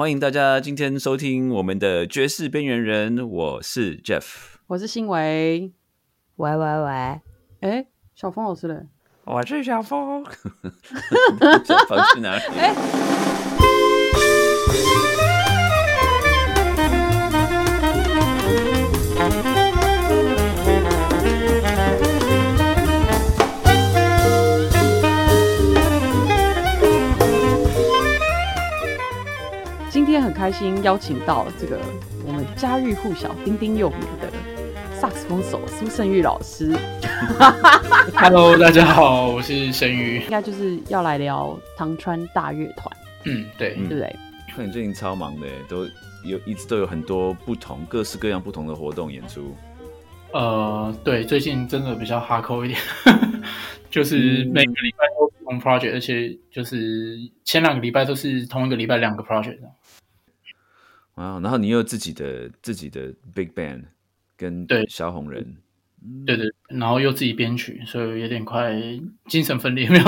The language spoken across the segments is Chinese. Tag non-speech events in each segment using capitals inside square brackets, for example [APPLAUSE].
欢迎大家今天收听我们的爵士边缘人，我是 Jeff，我是新维。喂喂喂，哎，小峰老师嘞？我是小峰。[LAUGHS] 小峰去哪里？今天很开心邀请到这个我们家喻户晓、丁丁有名的萨克斯风手苏胜玉老师。[LAUGHS] Hello，大家好，我是申宇。应该就是要来聊唐川大乐团，嗯，对，对不对？看你最近超忙的，都有一直都有很多不同、各式各样不同的活动演出。呃，对，最近真的比较哈扣一点，[LAUGHS] 就是每个礼拜都不同 project，而且就是前两个礼拜都是同一个礼拜两个 project。啊，然后你又有自己的自己的 big band 跟对小红人，对对，然后又自己编曲，所以有点快精神分裂，没有？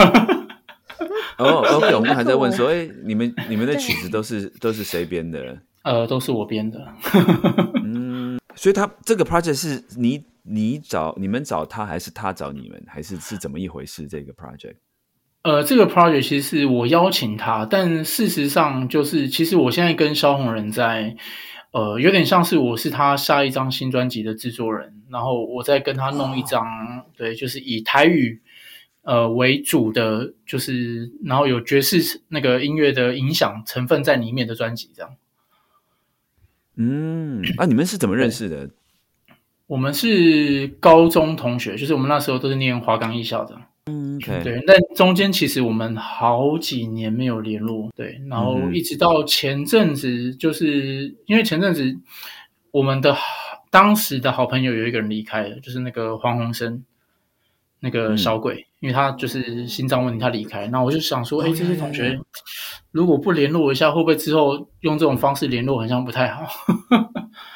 哦，OK，我们还在问说，[LAUGHS] 哎，你们你们的曲子都是都是谁编的？呃，都是我编的。嗯，所以他这个 project 是你你找你们找他，还是他找你们，还是是怎么一回事？这个 project？呃，这个 project 其实是我邀请他，但事实上就是，其实我现在跟萧红人在，呃，有点像是我是他下一张新专辑的制作人，然后我再跟他弄一张，对，就是以台语呃为主的，就是然后有爵士那个音乐的影响成分在里面的专辑，这样。嗯，啊，你们是怎么认识的？我们是高中同学，就是我们那时候都是念华冈艺校的。嗯对，但中间其实我们好几年没有联络，对，然后嗯一直到前阵子，就是因为前阵子我们的好当时的好朋友有一个人离开了，就是那个黄鸿生，那个小鬼，因为他就是心脏问题，他离开。那我就想说，哎、这些同学如果不联络一下，会不会之后用这种方式联络，好像不太好？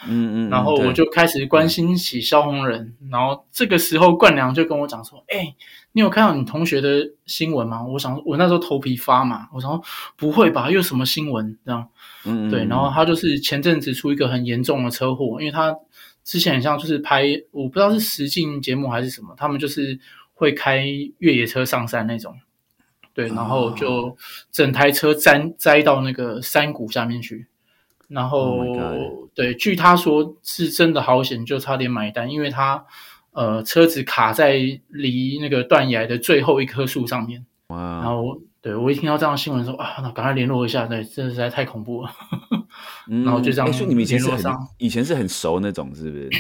嗯嗯，然后我就开始关心起萧红人，然后这个时候冠良就跟我讲说：“哎、你有看到你同学的新闻吗？”我想，我那时候头皮发麻，我想说不会吧，又什么新闻这样？嗯嗯对，然后他就是前阵子出一个很严重的车祸，因为他之前很像就是拍，我不知道是实境节目还是什么，他们就是会开越野车上山那种。对，然后就整台车栽栽到那个山谷下面去，然后、Oh 对，据他说是真的好险，就差点买单，因为他呃车子卡在离那个断崖的最后一棵树上面，哇然哇，后对我一听到这样的新闻说啊，那赶快联络一下，对，这实在太恐怖了。嗯然后就这样哎所以你们以前是很以前是很熟那种，是不是？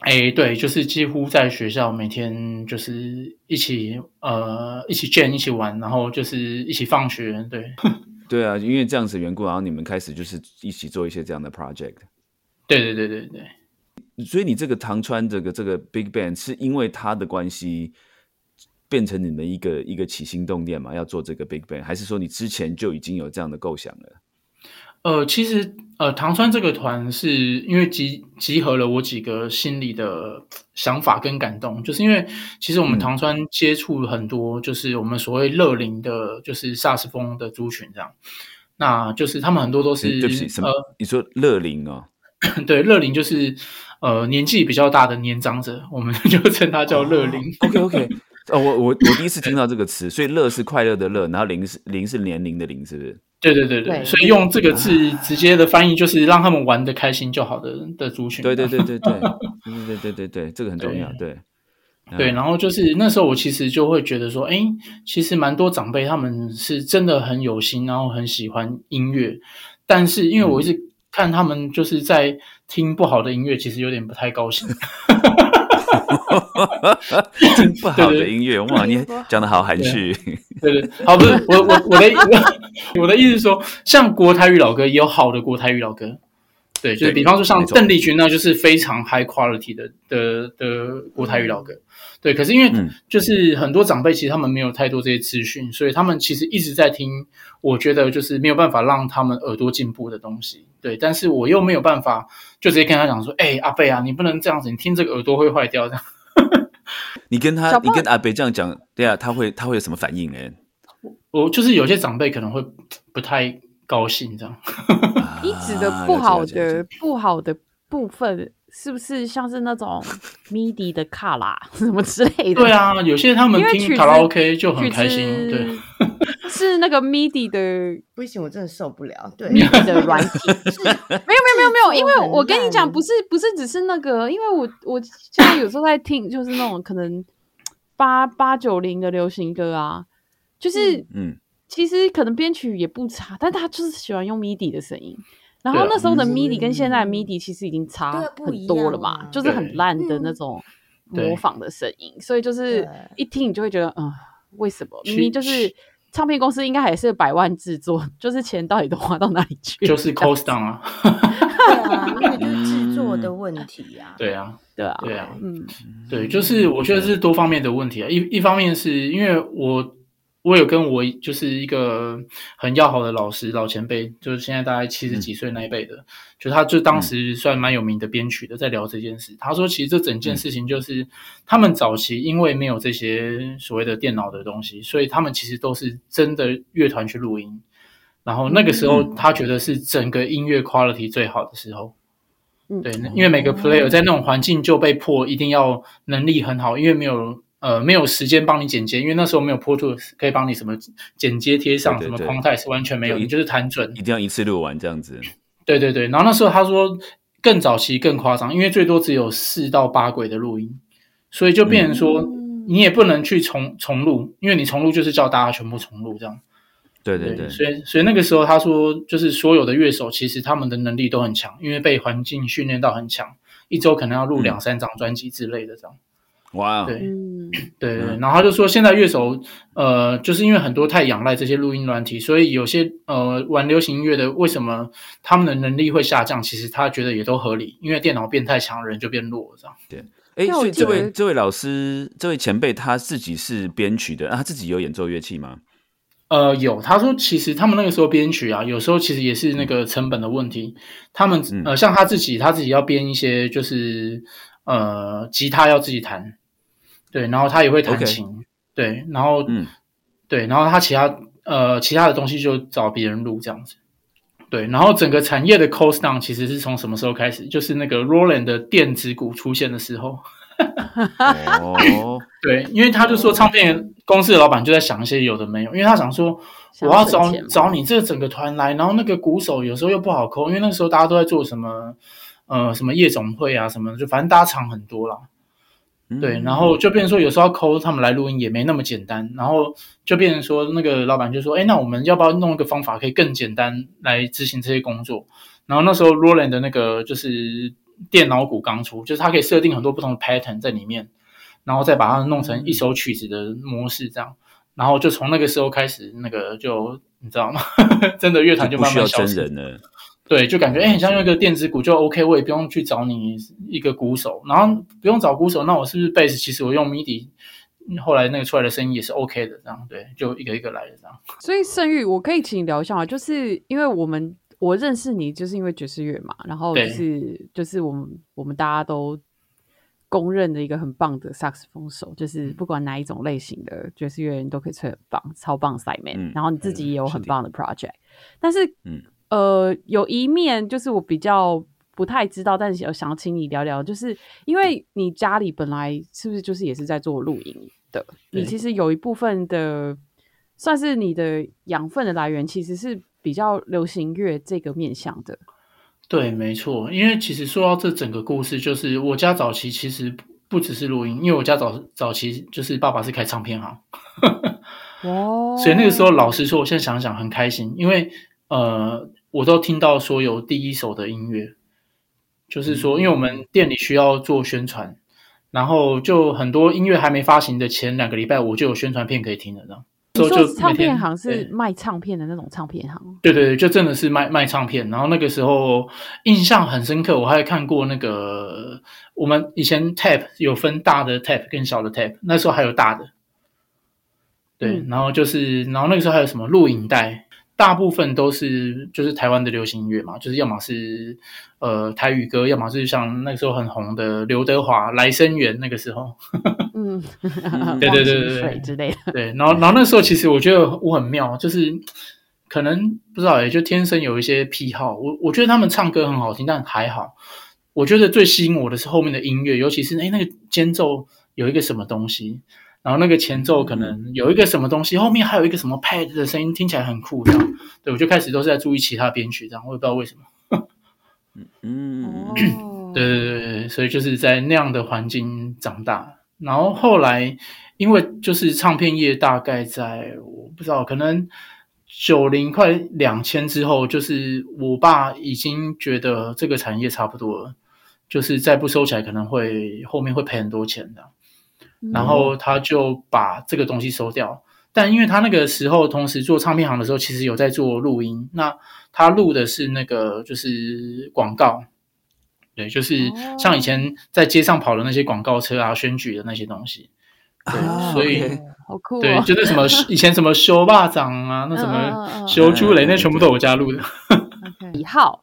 哎，对，就是几乎在学校每天就是一起呃一起 jam 一起玩，然后就是一起放学，对对啊，因为这样子的缘故，然后你们开始就是一起做一些这样的 project。对对对对对。所以你这个唐川这个这个 big band 是因为他的关系变成你们一个一个起心动念嘛，要做这个 big band，还是说你之前就已经有这样的构想了？呃，其实呃，唐川这个团是因为集集合了我几个心里的想法跟感动，就是因为其实我们嗯唐川接触了很多，就是我们所谓乐龄的，就是萨斯风的族群这样。那就是他们很多都是嗯对不起，什么？呃，你说乐龄哦？[COUGHS] 对，乐龄就是呃年纪比较大的年长者，我们 [LAUGHS] 就称他叫乐龄。[LAUGHS] OK OK，哦，我我我第一次听到这个词，所以乐是快乐的乐，然后零是零是年龄的零，是不是？对对对对，所以用这个字直接的翻译就是让他们玩的开心就好。的的族群，对对对对 [LAUGHS] 对对对对对对对，这个很重要。对对，然后就是那时候我其实就会觉得说，哎，其实蛮多长辈他们是真的很有心，然后很喜欢音乐，但是因为我一直看他们就是在听不好的音乐，其实有点不太高兴。[LAUGHS] [LAUGHS] 听不好的音乐，哇，你讲的好含蓄。对。对，好，不是我我我的我的意思是说，像国台语老歌也有好的国台语老歌，对，就是比方说像邓丽君，那就是非常 high quality 的的的国台语老歌，对。可是因为嗯就是很多长辈其实他们没有太多这些资讯，所以他们其实一直在听，我觉得就是没有办法让他们耳朵进步的东西，对。但是我又没有办法就直接跟他讲说，哎、阿贝啊，你不能这样子，你听这个耳朵会坏掉这样。[LAUGHS] 你跟他你跟阿贝这样讲，对啊，他会他会有什么反应呢？[LAUGHS] 我就是有些长辈可能会不太高兴这样。[LAUGHS] 你指的啊不好的不好的部分，是不是像是那种 MIDI 的卡拉什么之类的？对啊，有些他们听卡拉 OK 就很开心，对。[LAUGHS] 是那个 MIDI 的不行，我真的受不了。对，MIDI 的软体。[LAUGHS] 没有没有没有没有，因为我跟你讲，不是不是只是那个，因为我我现在有时候在听，就是那种可能八八九零的流行歌啊，就是嗯，其实可能编曲也不差，但他就是喜欢用 MIDI 的声音。然后那时候的嗯 MIDI 跟现在的 MIDI 其实已经差很多了嘛就是很对烂的嗯那种模仿的声音，所以就是一听你就会觉得，嗯，为什么？明其明就是唱片公司应该还是百万制作，[LAUGHS] 就是钱到底都花到哪里去？就是 cost down 啊，对啊，那个就是制作的问题啊。对啊，对啊，对啊，嗯，对，就是我觉得是多方面的问题啊。一一方面是因为我我有跟我就是一个很要好的老师老前辈，就是现在大概七十几岁那一辈的，就他就当时算蛮有名的编曲的，在聊这件事。他说，其实这整件事情就是他们早期因为没有这些所谓的电脑的东西，所以他们其实都是真的乐团去录音。然后那个时候，他觉得是整个音乐 quality 最好的时候。嗯对，因为每个 player 在那种环境就被迫一定要能力很好，因为没有呃没有时间帮你剪接，因为那时候没有 Pro Tools 可以帮你什么剪接贴上什么对对对框带是完全没有，就你就是弹准一。定要一次录完这样子。对对对，然后那时候他说更早期更夸张，因为最多只有四到八轨的录音，所以就变成说嗯你也不能去重重录，因为你重录就是叫大家全部重录这样。对对对，所以所以那个时候他说，就是所有的乐手其实他们的能力都很强，因为被环境训练到很强，一周可能要录嗯两三张专辑之类的这样。哇，对嗯，对对，嗯 [CLEARS THROAT] 然后他就说，现在乐手呃，就是因为很多太仰赖这些录音软体，所以有些呃玩流行音乐的，为什么他们的能力会下降？其实他觉得也都合理，因为电脑变太强，人就变弱了这样。哎，对哎所以这位这位老师，这位前辈他自己是编曲的，啊他自己有演奏乐器吗？呃，有他说，其实他们那个时候编曲啊，有时候其实也是那个成本的问题。他们嗯呃，像他自己，他自己要编一些，就是呃，吉他要自己弹，对，然后他也会弹琴对，然后嗯对，然后他其他呃其他的东西就找别人录这样子。对，然后整个产业的 cost down 其实是从什么时候开始？就是那个 Roland 的电子鼓出现的时候。哦，[LAUGHS] 对，因为他就说唱片公司的老板就在想一些有的没有，因为他想说我要找找你这个整个团来，然后那个鼓手有时候又不好抠，因为那个时候大家都在做什么呃什么夜总会啊什么的，就反正大家场很多啦。对，嗯然后就变成说有时候要抠他们来录音也没那么简单，然后就变成说那个老板就说，哎，那我们要不要弄一个方法可以更简单来执行这些工作？然后那时候 Roland 的那个就是电脑鼓刚出，就是它可以设定很多不同的 pattern 在里面，然后再把它弄成一首曲子的模式这样。然后就从那个时候开始，那个就你知道吗？[LAUGHS] 真的乐团就慢慢消失。真人了。对，就感觉哎，很像用一个电子鼓就 OK，我也不用去找你一个鼓手，然后不用找鼓手，那我是不是贝斯？其实我用 MIDI，后来那个出来的声音也是 OK 的，这样对，就一个一个来的这样。所以盛玉，我可以请你聊一下吗？就是因为我们我认识你，就是因为爵士乐嘛，然后就是就是我们我们大家都公认的一个很棒的萨克斯风手，就是不管哪一种类型的爵士乐，人都可以吹很棒，超棒 side man、嗯然后你自己也有很棒的 project，但是嗯呃，有一面就是我比较不太知道，但是有想请你聊聊，就是因为你家里本来是不是就是也是在做露营的？你其实有一部分的算是你的养分的来源，其实是比较流行乐这个面向的。对，没错，因为其实说到这整个故事，就是我家早期其实不不只是录音，因为我家早早期就是爸爸是开唱片行，[LAUGHS] 哦所以那个时候老实说，我现在想想很开心，因为呃，我都听到说有第一手的音乐，就是说，因为我们店里需要做宣传，然后就很多音乐还没发行的前两个礼拜，我就有宣传片可以听了，这样。你所以就说唱片行是对卖唱片的那种唱片行，对对对，就真的是卖卖唱片。然后那个时候印象很深刻，我还看过那个我们以前 tape 有分大的 tape 跟小的 tape，那时候还有大的。对，嗯然后就是，然后那个时候还有什么录影带，大部分都是就是台湾的流行音乐嘛，就是要么是呃台语歌，要么是像那个时候很红的刘德华、来生缘那个时候。嗯，[LAUGHS] 对对对对之类的。对，然后然后那时候其实我觉得我很妙，就是可能不知道也就天生有一些癖好。我我觉得他们唱歌很好听，但还好。我觉得最吸引我的是后面的音乐，尤其是哎那个间奏有一个什么东西，然后那个前奏可能有一个什么东西，后面还有一个什么 pad 的声音，听起来很酷。这样，对我就开始都是在注意其他编曲，这样我也不知道为什么。嗯，哦，[COUGHS] 对对对对，所以就是在那样的环境长大。然后后来，因为就是唱片业大概在我不知道，可能九零快两千之后，就是我爸已经觉得这个产业差不多了，就是再不收起来，可能会后面会赔很多钱的。然后他就把这个东西收掉。但因为他那个时候同时做唱片行的时候，其实有在做录音。那他录的是那个就是广告，对，就是像以前在街上跑的那些广告车啊、选举的那些东西。对，啊所以 OK 好酷、哦，对，就那什么 [LAUGHS] 以前什么修霸掌啊，那什么修朱雷，嗯那全部都我家录的。[LAUGHS] 李浩、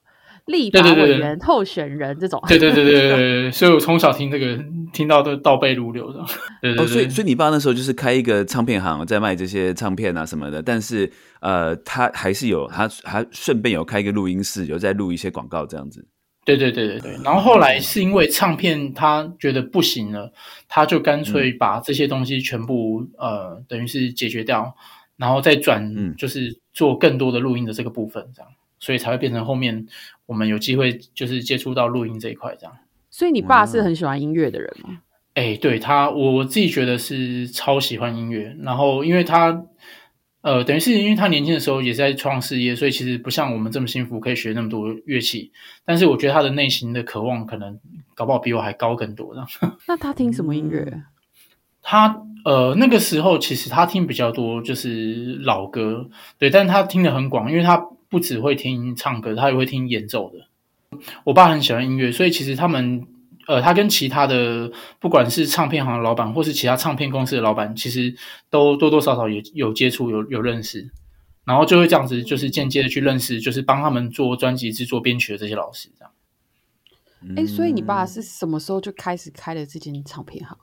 立法对对对对委员候选人这种，对对对对对对，所以我从小听这个，听到都倒背如流的。对对哦，所以，所以你爸那时候就是开一个唱片行，在卖这些唱片啊什么的，但是呃，他还是有他还顺便有开一个录音室，有在录一些广告这样子。对对对对对。然后后来是因为唱片他觉得不行了，他就干脆把这些东西全部呃，等于是解决掉，然后再转嗯就是做更多的录音的这个部分，这样，所以才会变成后面我们有机会就是接触到录音这一块这样。所以你爸是很喜欢音乐的人吗？哎，对他，我我自己觉得是超喜欢音乐。然后，因为他，呃，等于是因为他年轻的时候也是在创事业，所以其实不像我们这么幸福，可以学那么多乐器。但是我觉得他的内心的渴望，可能搞不好比我还高更多。这样，[LAUGHS] 那他听什么音乐？他呃那个时候其实他听比较多就是老歌，对，但是他听的很广，因为他不只会听唱歌，他也会听演奏的。我爸很喜欢音乐，所以其实他们呃，他跟其他的不管是唱片行的老板，或是其他唱片公司的老板，其实都多多少少也有接触，有有认识，然后就会这样子，就是间接的去认识，就是帮他们做专辑制作、编曲的这些老师，这样。哎、所以你爸嗯是什么时候就开始开了这间唱片行？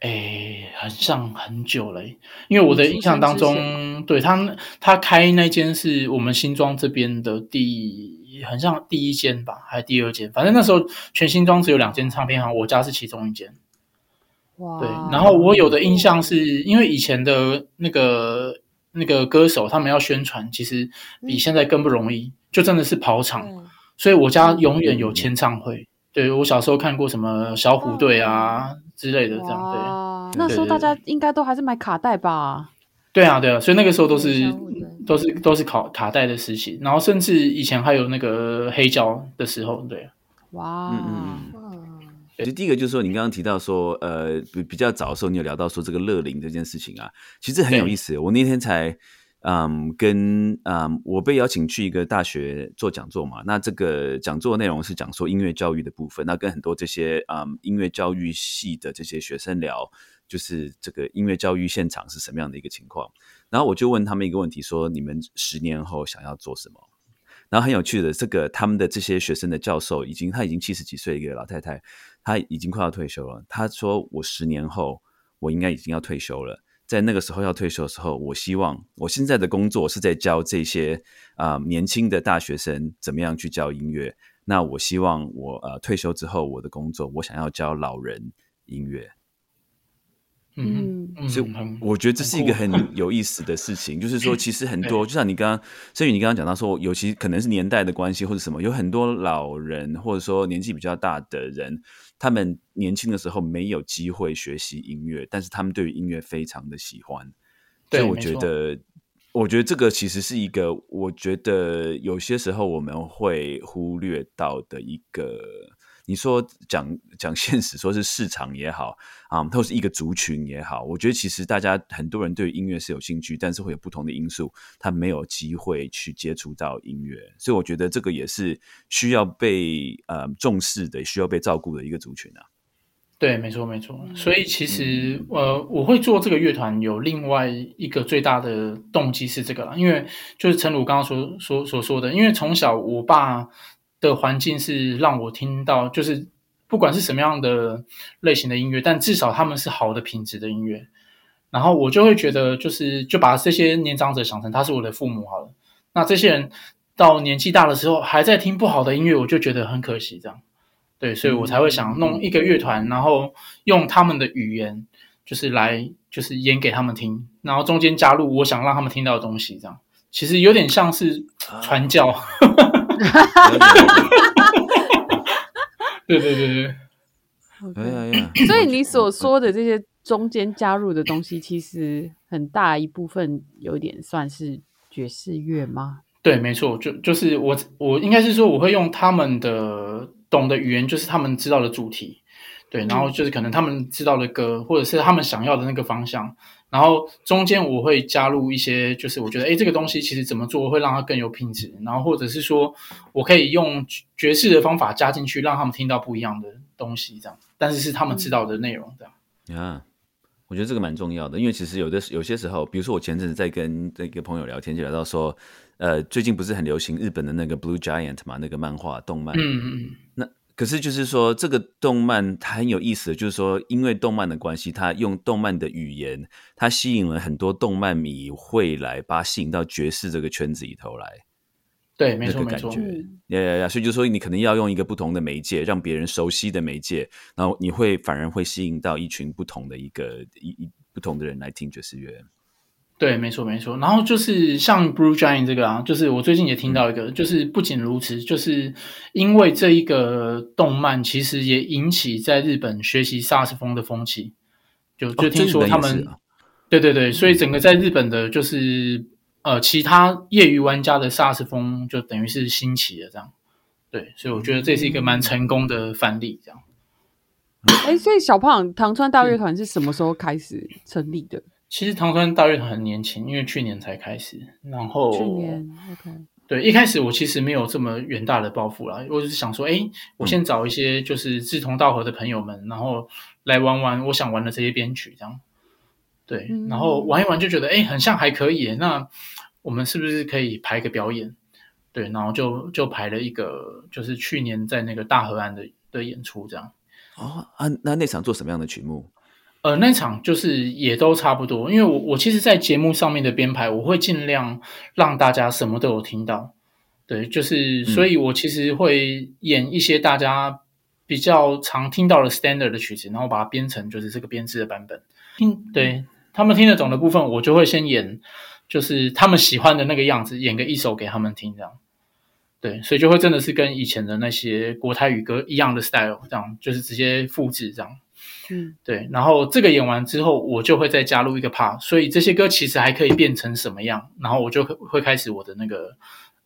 哎，很像很久了欸，因为我的印象当中，对他他开那间是我们新庄这边的第，很像第一间吧，还是第二间？反正那时候全新庄只有两间唱片行，我家是其中一间。哇对，然后我有的印象是因为以前的那个那个歌手，他们要宣传，其实比现在更不容易，就真的是跑场。嗯所以我家永远有签唱会。对我小时候看过什么小虎队啊之类的，这样对。那时候大家应该都还是买卡带吧？对啊，对啊，所以那个时候都是都是都是卡卡带的时期，然后甚至以前还有那个黑胶的时候，对，哇，嗯嗯嗯。其实第一个就是说，你刚刚提到说，呃，比比较早的时候，你有聊到说这个乐龄这件事情啊，其实很有意思。我那天才，嗯，跟嗯，我被邀请去一个大学做讲座嘛。那这个讲座内容是讲说音乐教育的部分，那跟很多这些嗯音乐教育系的这些学生聊，就是这个音乐教育现场是什么样的一个情况。然后我就问他们一个问题，说你们十年后想要做什么？然后很有趣的，这个他们的这些学生的教授已经他已经七十几岁一个老太太，她已经快要退休了。她说：“我十年后我应该已经要退休了，在那个时候要退休的时候，我希望我现在的工作是在教这些啊、呃年轻的大学生怎么样去教音乐。那我希望我呃退休之后，我的工作我想要教老人音乐。”嗯嗯，所以我觉得这是一个很很 [LAUGHS] 有意思的事情，就是说，其实很多，就像你刚刚，甚宇你刚刚讲到说，尤其可能是年代的关系或者什么，有很多老人或者说年纪比较大的人，他们年轻的时候没有机会学习音乐，但是他们对于音乐非常的喜欢，所以我觉得，我觉得这个其实是一个，我觉得有些时候我们会忽略到的一个。你说讲 [LAUGHS] 讲现实，说是市场也好啊，或是一个族群也好，我觉得其实大家很多人对音乐是有兴趣，但是会有不同的因素，他没有机会去接触到音乐，所以我觉得这个也是需要被呃重视的，需要被照顾的一个族群啊。对，没错没错。所以其实呃，我会做这个乐团有另外一个最大的动机是这个啦，因为就是陈鲁刚刚所所所说的，因为从小我爸的环境是让我听到，就是不管是什么样的类型的音乐，但至少他们是好的品质的音乐。然后我就会觉得，就是就把这些年长者想成他是我的父母好了。那这些人到年纪大的时候还在听不好的音乐，我就觉得很可惜，这样。对，所以我才会想弄一个乐团，然后用他们的语言，就是来就是演给他们听，然后中间加入我想让他们听到的东西，这样其实有点像是传教。[LAUGHS] 对对对对。哎呀呀！[COUGHS] 所以你所说的这些中间加入的东西，其实很大一部分有点算是爵士乐吗？对，没错，就就是我我应该是说，我会用他们的懂的语言，就是他们知道的主题，对，然后就是可能他们知道的歌，或者是他们想要的那个方向，然后中间我会加入一些，就是我觉得哎，这个东西其实怎么做会让它更有品质，然后或者是说我可以用爵士的方法加进去，让他们听到不一样的东西，这样，但是是他们知道的内容，这样。啊，我觉得这个蛮重要的，因为其实有的有些时候，比如说我前阵子在跟那个朋友聊天，就聊到说。呃，最近不是很流行日本的那个 Blue Giant 嘛？那个漫画动漫。嗯嗯。那可是就是说，这个动漫它很有意思的，就是说，因为动漫的关系，它用动漫的语言，它吸引了很多动漫迷会来，把它吸引到爵士这个圈子里头来。对，没错没错。呀呀呀！所以就说，你可能要用一个不同的媒介，让别人熟悉的媒介，然后你会反而会吸引到一群不同的一个一一不同的人来听爵士乐。对，没错，没错。然后就是像 Blue Giant 这个啊，就是我最近也听到一个，就是不仅如此，就是因为这一个动漫，其实也引起在日本学习萨斯风的风气。就就听说他们，对对对，所以整个在日本的，就是呃，其他业余玩家的萨斯风就等于是兴起了这样。对，所以我觉得这是一个蛮成功的范例，这样。哎，所以小胖唐川大乐团是什么时候开始成立的？其实唐川大乐团很年轻，因为去年才开始。然后去年，OK，对，一开始我其实没有这么远大的抱负啦，我只是想说，哎，我先找一些就是志同道合的朋友们，然后来玩玩我想玩的这些编曲，这样。对，然后玩一玩就觉得，哎，很像还可以。那我们是不是可以排个表演？对，然后就就排了一个，就是去年在那个大河岸的的演出，这样。哦啊，那那场做什么样的曲目？呃，那场就是也都差不多，因为我我其实，在节目上面的编排，我会尽量让大家什么都有听到，对，就是所以，我其实会演一些大家比较常听到的 standard 的曲子，然后把它编成就是这个编制的版本，听对他们听得懂的部分，我就会先演，就是他们喜欢的那个样子，演个一首给他们听，这样，对，所以就会真的是跟以前的那些国台语歌一样的 style，这样就是直接复制这样。嗯，对，然后这个演完之后，我就会再加入一个 part，所以这些歌其实还可以变成什么样，然后我就会开始我的那个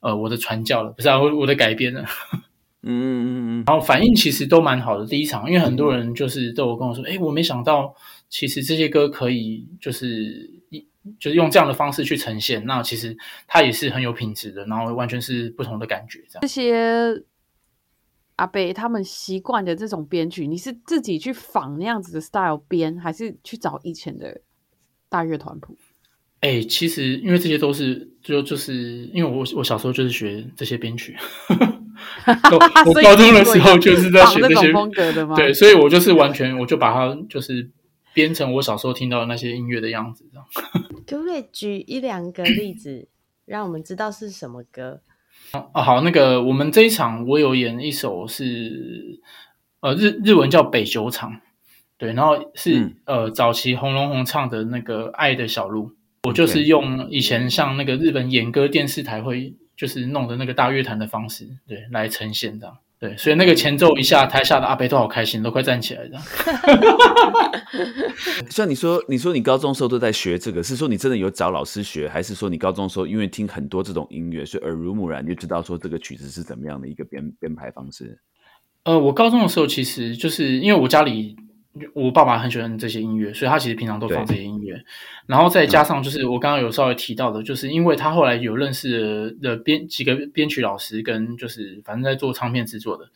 呃我的传教了，不是啊，我我的改编了，[LAUGHS] 嗯嗯嗯嗯，然后反应其实都蛮好的，第一场，因为很多人就是都有跟我说，哎，我没想到其实这些歌可以就是一就是用这样的方式去呈现，那其实它也是很有品质的，然后完全是不同的感觉，这样。这些。阿贝他们习惯的这种编曲，你是自己去仿那样子的 style 编，还是去找以前的大乐团谱？哎，其实因为这些都是就就是因为我我小时候就是学这些编曲，[LAUGHS] 我高中的时候就是在学这些风格的吗？对，所以我就是完全我就把它就是编成我小时候听到的那些音乐的样子，这样。[LAUGHS] 可不可以举一两个例子，让我们知道是什么歌？啊，好，那个我们这一场我有演一首是，呃，日日文叫北酒场，对，然后是呃早期红龙红唱的那个爱的小路，我就是用以前像那个日本演歌电视台会就是弄的那个大乐团的方式，对，来呈现的。对，所以那个前奏一下，台下的阿贝都好开心，都快站起来了。[LAUGHS] 像你说，你说你高中时候都在学这个，是说你真的有找老师学，还是说你高中时候因为听很多这种音乐，所以耳濡目染就知道说这个曲子是怎么样的一个编编排方式？呃，我高中的时候其实就是因为我家里。我爸爸很喜欢这些音乐，所以他其实平常都放这些音乐。然后再加上就是我刚刚有稍微提到的，就是因为他后来有认识的编几个编曲老师，跟就是反正在做唱片制作的，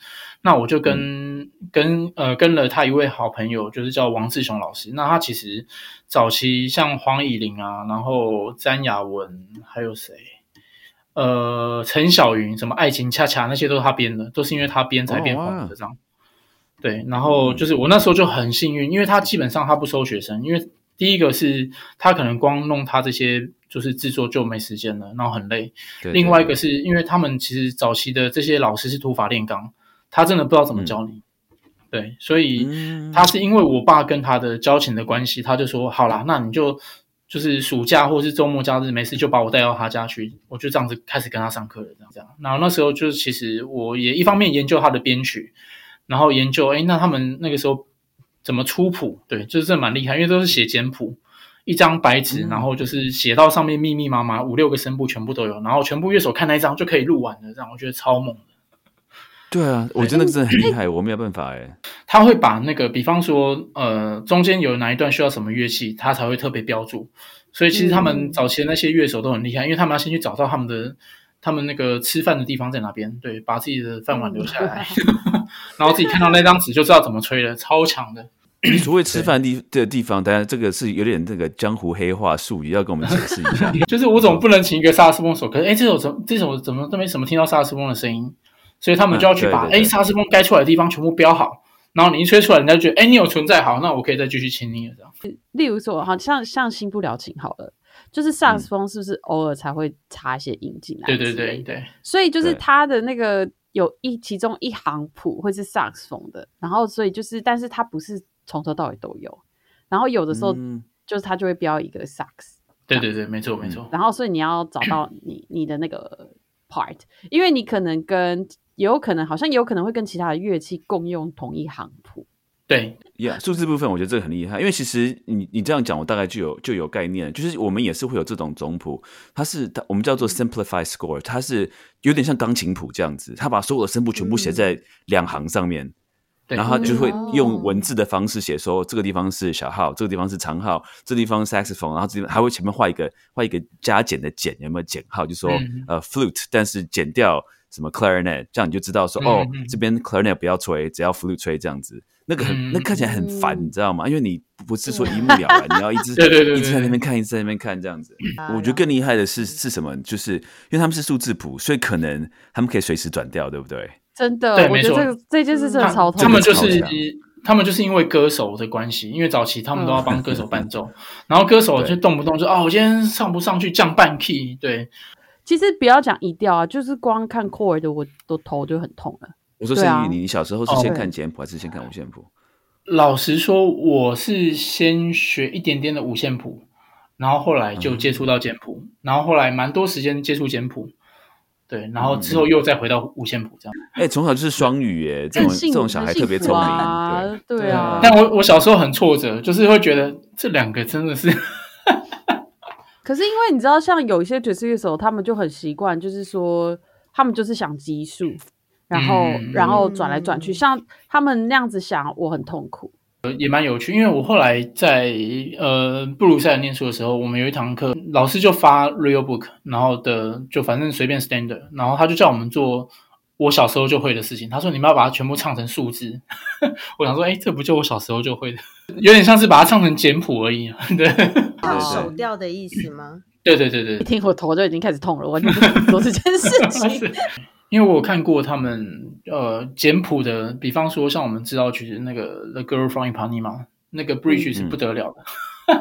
那我就跟跟呃跟了他一位好朋友，就是叫王志雄老师。那他其实早期像黄以玲啊，然后詹雅文，还有谁？呃，陈小云，什么爱情恰恰那些都是他编的，都是因为他编才变红的这样。对，然后就是我那时候就很幸运，因为他基本上他不收学生，因为第一个是他可能光弄他这些就是制作就没时间了，然后很累。对另外一个是因为他们其实早期的这些老师是土法炼钢，他真的不知道怎么教你。对，所以嗯他是因为我爸跟他的交情的关系，他就说好啦，那你就就是暑假或是周末假日没事就把我带到他家去，我就这样子开始跟他上课了，这样这样。然后那时候就是其实我也一方面研究他的编曲，然后研究哎，那他们那个时候怎么出谱？对，就是这蛮厉害，因为都是写简谱。一张白纸，嗯然后就是写到上面密密麻麻五六个声部全部都有，然后全部乐手看那一张就可以录完了，这样我觉得超猛的。对啊，我真的真的很厉害，我没有办法哎。他会把那个，比方说，呃，中间有哪一段需要什么乐器，他才会特别标注。所以其实他们嗯早期的那些乐手都很厉害，因为他们要先去找到他们的他们那个吃饭的地方在哪边，对，把自己的饭碗留下来，[LAUGHS] 然后自己看到那张纸就知道怎么吹了，超强的。你所谓吃饭地的地方，当然这个是有点这个江湖黑话术语，要跟我们解释一下。[LAUGHS] 就是我总不能请一个萨克斯风手，可是哎，这首怎这首怎么都没什么听到萨克斯风的声音，所以他们就要去把哎萨克斯风该出来的地方全部标好，然后你一吹出来，人家就觉得哎你有存在好，那我可以再继续请你了这样。[LAUGHS] 例如说，好像像新不了情好了，就是萨克斯风是不是偶尔才会插一些音进来？对对对。对，所以就是对它的那个有一其中一行谱会是萨克斯风的，然后所以就是，但是它不是从头到尾都有，然后有的时候嗯就是它就会标一个萨克斯，对对对，没错没错。然后所以你要找到 [CLEARS THROAT] 你你的那个 part，因为你可能跟也有可能好像也有可能会跟其他的乐器共用同一行谱，对，呀数字部分我觉得这个很厉害，因为其实你你这样讲，我大概就有就有概念，就是我们也是会有这种总谱，它是它我们叫做 simplify score，它是有点像钢琴谱这样子，它把所有的声部全部写在两行上面。对然后他就会嗯用文字的方式写说，这个地方是小号，这个地方是长号，这地方是 saxophone，然后这地方还会前面画一个画一个加减的减，有没有减号？就说、嗯呃 flute，但是减掉什么 clarinet，这样你就知道说、嗯哦嗯，这边 clarinet 不要吹，只要 flute 吹这样子。那个很、嗯那看起来很烦，嗯你知道吗？因为你不是说一目了然，你要一直 [LAUGHS] 对对对对一直在那边看，一直在那边看这样子。啊我觉得更厉害的是是什么？就是因为他们是数字谱，所以可能他们可以随时转调，对不对？真的，对没错我觉得这个这件事真的他超痛。他们就是他们就是因为歌手的关系，因为早期他们都要帮歌手伴嗯奏，然后歌手就动不动就哦，我今天上不上去降半 key，对，其实不要讲一调啊，就是光看 chord 的，我的头就很痛了。我说对啊盛宇，你你小时候是哦先看简谱还是先看五线谱？老实说，我是先学一点点的五线谱，然后后来就接触到简谱，然后后来蛮多时间接触简谱，对，然后之后又再回到五线谱这样。哎、从小就是双语耶，这种这种小孩特别聪明，啊，对对啊。但我我小时候很挫折，就是会觉得这两个真的是 [LAUGHS] 可是因为你知道，像有一些爵士乐手，他们就很习惯，就是说他们就是想基数，然后、嗯然后转来转去，嗯像他们那样子想，我很痛苦。也蛮有趣，因为我后来在呃布鲁塞尔念书的时候，我们有一堂课，老师就发 real book，然后的就反正随便 standard，然后他就叫我们做我小时候就会的事情。他说你们要把它全部唱成数字。[LAUGHS] 我想说，哎，这不就我小时候就会的，有点像是把它唱成简谱而已。对，[LAUGHS] 唱对手调的意思吗？对对对对一，听我头就已经开始痛了，完全不想做这件事情。[LAUGHS] 因为我有看过他们呃简谱的，比方说像我们知道曲子那个《The Girl from Ipanema》那个 bridge 是不得了的。[LAUGHS]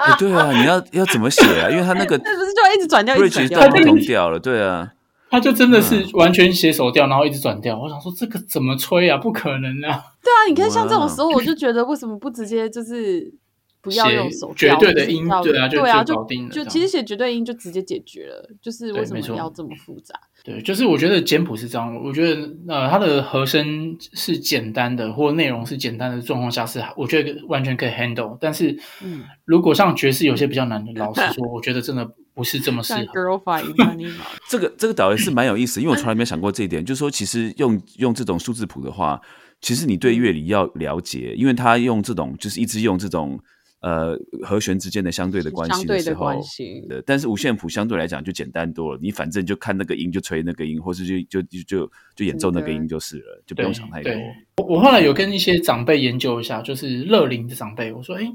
哎对啊，你要要怎么写啊？因为他那个 [LAUGHS] 那不是就一直转调，一直 bridge 转不同调了，对啊，他就真的是嗯完全写手调，然后一直转调。我想说这个怎么吹啊？不可能啊！对啊，你看像这种哇时候，我就觉得为什么不直接就是不要写用手绝对的音对啊就对啊，就就搞定了就其实写绝对音就直接解决了，就是为什么要这么复杂？对，就是我觉得简谱是这样，我觉得呃，它的和声是简单的，或内容是简单的状况下是，我觉得完全可以 handle。但是，嗯，如果像爵士有些比较难的，老实说，我觉得真的不是这么适合。girl fight Ipanema [LAUGHS] 这个这个导演是蛮有意思，因为我从来没有想过这一点，[LAUGHS] 就是说其实用用这种数字谱的话，其实你对乐理要了解，因为他用这种就是一直用这种呃和弦之间的相对的关系相对的时候，关系的，但是五线谱相对来讲就简单多了，你反正就看那个音就吹那个音，或是就就就就就演奏那个音就是了，就不用想太多。我我后来有跟一些长辈研究一下，就是乐龄的长辈，我说：“哎，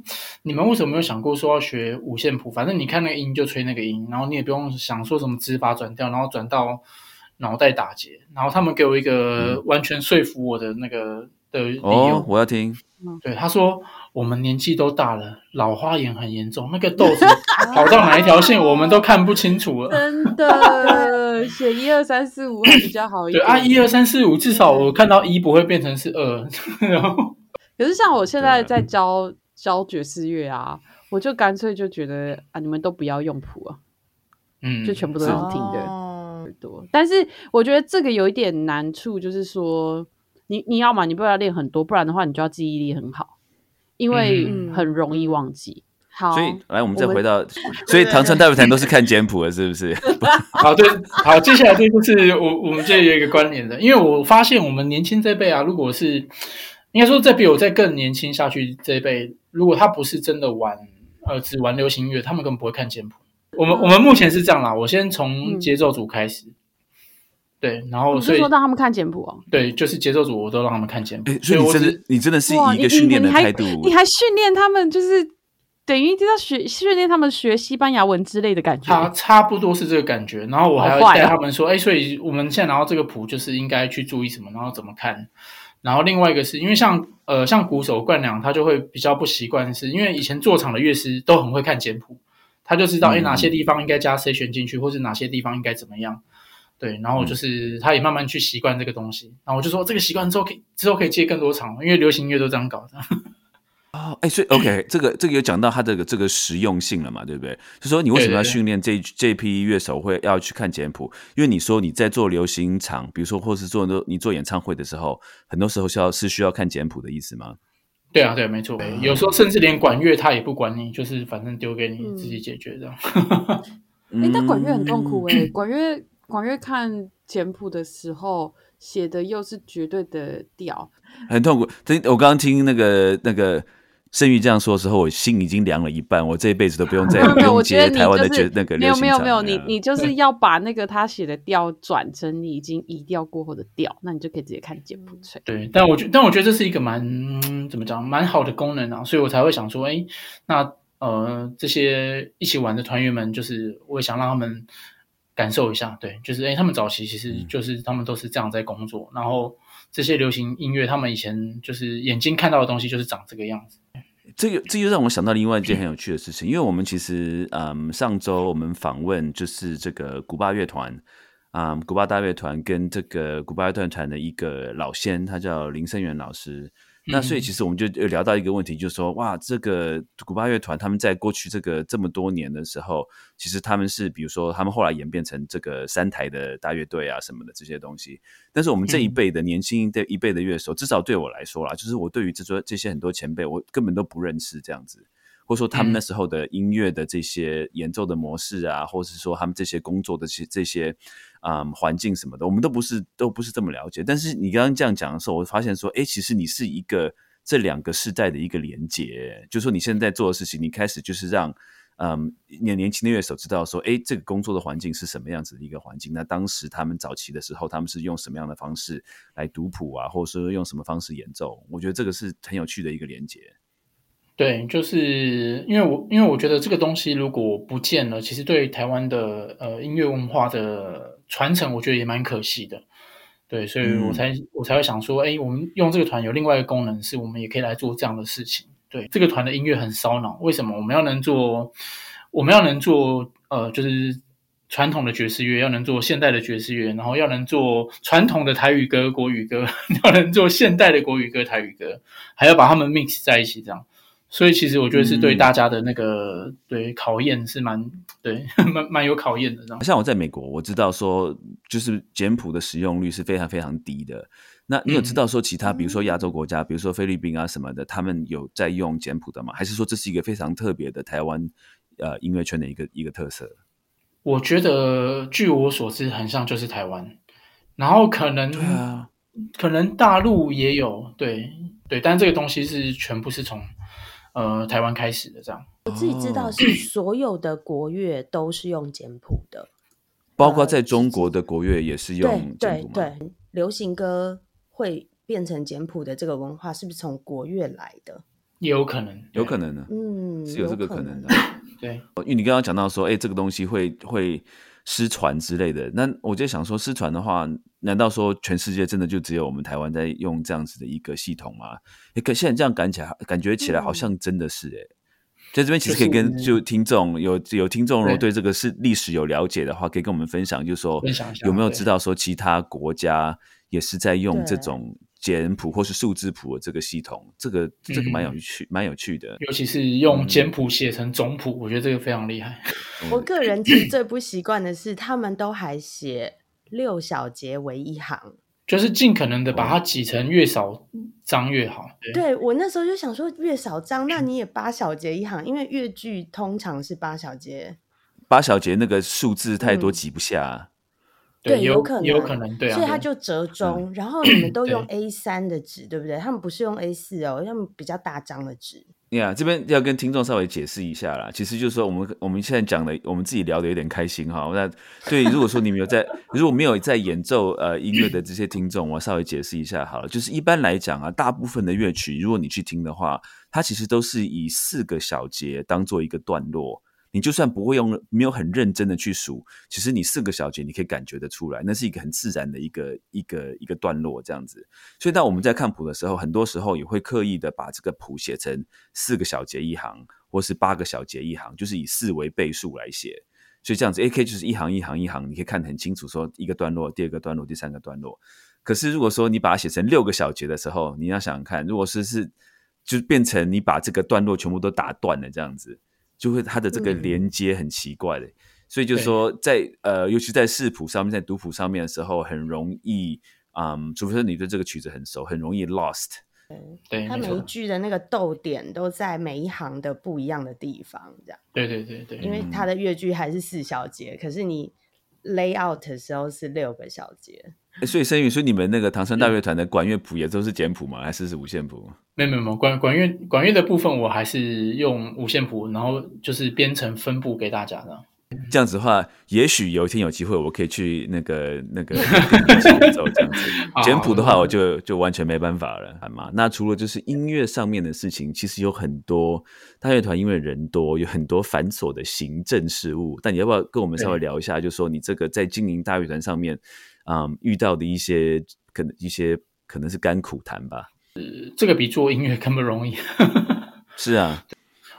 你们为什么没有想过说要学五线谱？反正你看那个音就吹那个音，然后你也不用想说什么指法转调，然后转到脑袋打结。”然后他们给我一个完全说服我的那个的理哦由，，我要听。对他说我们年纪都大了，老花眼很严重，那个豆子 [LAUGHS] 跑到哪一条线我们都看不清楚了。真的写一二三四五还比较好一点。对啊，一二三四五，至少我看到一不会变成是二，[LAUGHS] 然后可是像我现在在教教爵士乐啊，我就干脆就觉得啊，你们都不要用谱啊，嗯，就全部都是用听的。哦多，但是我觉得这个有一点难处，就是说你你要嘛，你不要练很多，不然的话你就要记忆力很好，因为嗯很容易忘记。好，所以来，我们再回到，[LAUGHS] 所以唐山大会谈都是看简谱的，是不是？[LAUGHS] [LAUGHS] 好，对，好，接下来这就是我我们这有一个关联的，因为我发现我们年轻这辈啊，如果是应该说再比我再更年轻下去这一辈，如果他不是真的玩呃只玩流行乐，他们根本不会看简谱。我们我们目前是这样啦，我先从嗯节奏组开始，对，然后所以说让他们看简谱哦。对，就是节奏组我都让他们看简谱哎，，所以你我只真的，你真的是一你个训练的你还态度，你还训练他们，就是等于就要学训练他们学西班牙文之类的感觉。差差不多是这个感觉，然后我还要带他们说，哎、所以我们现在拿到这个谱，就是应该去注意什么，然后怎么看。然后另外一个是因为像呃像鼓手冠良，他就会比较不习惯，是因为以前做场的乐师都很会看简谱，他就知道哎、哪些地方应该加 C 弦进去，或是哪些地方应该怎么样。对，然后就是他也慢慢去习惯这个东西，然后我就说这个习惯之后可以之后可以接更多场，因为流行乐都这样搞的。[LAUGHS] 哦，哎，所以 OK，这个这个有讲到它的这个实用性了嘛，对不对？就说你为什么要对对对训练这这批乐手会要去看简谱？因为你说你在做流行场，比如说或是做你做演唱会的时候，很多时候是要是需要看简谱的意思吗？对啊，对，没错。对有时候甚至连管乐他也不管你，就是反正丢给你嗯自己解决这样。[LAUGHS] 哎、但管乐很痛苦 [CLEARS THROAT] 哎、嗯管乐管乐看简谱的时候写的又是绝对的调，很痛苦。这我刚刚听那个那个盛玉这样说的时候，我心已经凉了一半，我这一辈子都不用再不用我觉得你接台湾的就是绝那个没有没有没有，你你就是 [LAUGHS] 要把那个他写的调转成你已经移调过后的调，那你就可以直接看简谱吹。对，但我觉但我觉得这是一个蛮、嗯怎么讲蛮好的功能啊，所以我才会想说，哎，那呃这些一起玩的团员们，就是我也想让他们感受一下，对，就是哎他们早期其实就是他们都是这样在工作，然后这些流行音乐他们以前就是眼睛看到的东西就是长这个样子。这个这就让我想到另外一件 [CLEARS THROAT] 很有趣的事情，因为我们其实嗯上周我们访问就是这个古巴乐团啊、古巴大乐团跟这个古巴乐团团的一个老先，他叫林生源老师。那所以其实我们就有聊到一个问题，就是说，哇，这个古巴乐团他们在过去这个这么多年的时候，其实他们是比如说他们后来演变成这个三台的大乐队啊什么的这些东西。但是我们这一辈的年轻的一辈的乐手，至少对我来说啦，就是我对于这些这些很多前辈，我根本都不认识这样子。或者说他们那时候的音乐的这些演奏的模式啊，或者是说他们这些工作的这些这些嗯环境什么的，我们都不是都不是这么了解。但是你刚刚这样讲的时候，我发现说，哎，其实你是一个这两个世代的一个连接，就是说你现在做的事情，你开始就是让嗯年年轻的乐手知道说，哎，这个工作的环境是什么样子的一个环境。那当时他们早期的时候，他们是用什么样的方式来读谱啊，或者说用什么方式演奏？我觉得这个是很有趣的一个连接。对，就是因为我因为我觉得这个东西如果不见了，其实对台湾的呃音乐文化的传承，我觉得也蛮可惜的。对，所以我才、我才会想说，哎，我们用这个团有另外一个功能，是我们也可以来做这样的事情。对，这个团的音乐很烧脑，为什么我们要能做？我们要能做呃，就是传统的爵士乐，要能做现代的爵士乐，然后要能做传统的台语歌、国语歌，[LAUGHS] 要能做现代的国语歌、台语歌，还要把它们 mix 在一起，这样。所以其实我觉得是对嗯大家的那个、对考验是蛮对 [LAUGHS] 蛮蛮有考验的。像我在美国，我知道说，就是简谱的使用率是非常非常低的。那你有知道说其他，比如说亚洲国家，比如说菲律宾啊什么的，他们有在用简谱的吗？还是说这是一个非常特别的台湾呃音乐圈的一个一个特色？我觉得据我所知，很像就是台湾，然后可能对啊，可能大陆也有，对对，但这个东西是全部是从呃台湾开始的这样。我自己知道是所有的国乐都是用简谱的，[CLEARS THROAT] 包括在中国的国乐也是用简对谱吗？对，流行歌会变成简谱的这个文化，是不是从国乐来的？也有可能，有可能呢，嗯，是有这个可可能的。对。因为你刚刚讲到说，哎，这个东西会会失传之类的，那我就想说，失传的话，难道说全世界真的就只有我们台湾在用这样子的一个系统吗？诶可现在这样感起来，感觉起来好像真的是诶、在这边其实可以跟就听众有有听众如果对。这个是历史有了解的话，可以跟我们分享，就是说有没有知道说其他国家也是在用对。这种简谱或是数字谱的这个系统，这个这个蛮有趣，蛮有趣的。尤其是用简谱写成总谱，我觉得这个非常厉害。我个人其实最不习惯的是，他们都还写六小节为一行。就是尽可能的把它挤成越少张越好。对对我那时候就想说，越少章，那你也八小节一行，因为越剧通常是八小节。八小节那个数字太多嗯挤不下，对，有可能，也有可能，对啊，所以他就折中。然后你们都用 A 三的纸，对不对？他们不是用 A 四哦，他们比较大张的纸。呀这边要跟听众稍微解释一下啦。其实就是说，我们我们现在讲的，我们自己聊的有点开心哈。那对，如果说你们有在，[LAUGHS] 如果没有在演奏呃音乐的这些听众，我稍微解释一下好了。就是一般来讲啊，大部分的乐曲，如果你去听的话，它其实都是以四个小节当做一个段落。你就算不会用，没有很认真的去数，其实你四个小节你可以感觉得出来，那是一个很自然的一个一个一个段落这样子。所以当我们在看谱的时候，很多时候也会刻意的把这个谱写成四个小节一行，或是八个小节一行，就是以四为倍数来写。所以这样子，A K 就是一行一行一行，你可以看得很清楚，说一个段落、第二个段落、第三个段落。可是如果说你把它写成六个小节的时候，你要想想看，如果是是就变成你把这个段落全部都打断了，这样子，就会它的这个嗯连接很奇怪的。所以就是说在，呃，尤其在视谱上面，在读谱上面的时候，很容易，嗯，除非是你对这个曲子很熟，很容易 lost。对，它每一，句的那个逗点都在每一行的不一样的地方，这样。对对对对，因为它的乐句还是四小节，可是你 lay out 的时候是六个小节。诶所以声宇，所以你们那个唐山大乐团的管乐谱也都是简谱吗？还是是五线谱？没有没有没有管管乐管乐的部分，我还是用五线谱，然后就是编成分布给大家的。这样子的话，也许有一天有机会，我可以去那个那个一起演奏这样子。[LAUGHS] 简谱的话，我就就完全没办法了，好吗？那除了就是音乐上面的事情，其实有很多大乐团因为人多，有很多繁琐的行政事务。但你要不要跟我们稍微聊一下，就说你这个在经营大乐团上面，嗯，遇到的一些可能一些可能是甘苦谈吧？呃这个比做音乐 [LAUGHS] 更不容易。是啊，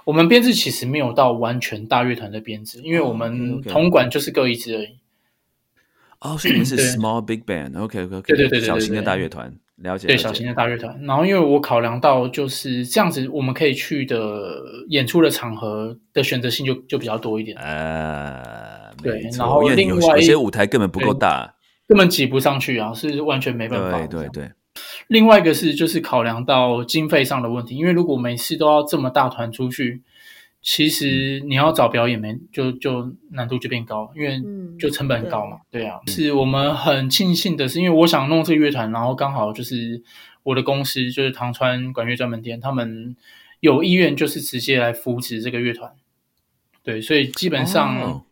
我们编制其实没有到完全大乐团的编制，因为我哦们铜管就是各一支而已。哦，所以你们是 small big band，OK OK OK，对对对对对小型的大乐团，了解，对小型的大乐团。然后因为我考量到就是这样子，我们可以去的演出的场合的选择性就就比较多一点，呃，对然后因为另外有有些舞台根本不够对大，根本挤不上去啊，是完全没办法。对对对，另外一个是就是考量到经费上的问题，因为如果每次都要这么大团出去，其实你要找表演没就就难度就变高，因为嗯就成本很高嘛。对啊，是我们很庆幸的是，因为我想弄这个乐团，然后刚好就是我的公司就是唐川管乐专门店，他们有意愿就是直接来扶持这个乐团。对，所以基本上哦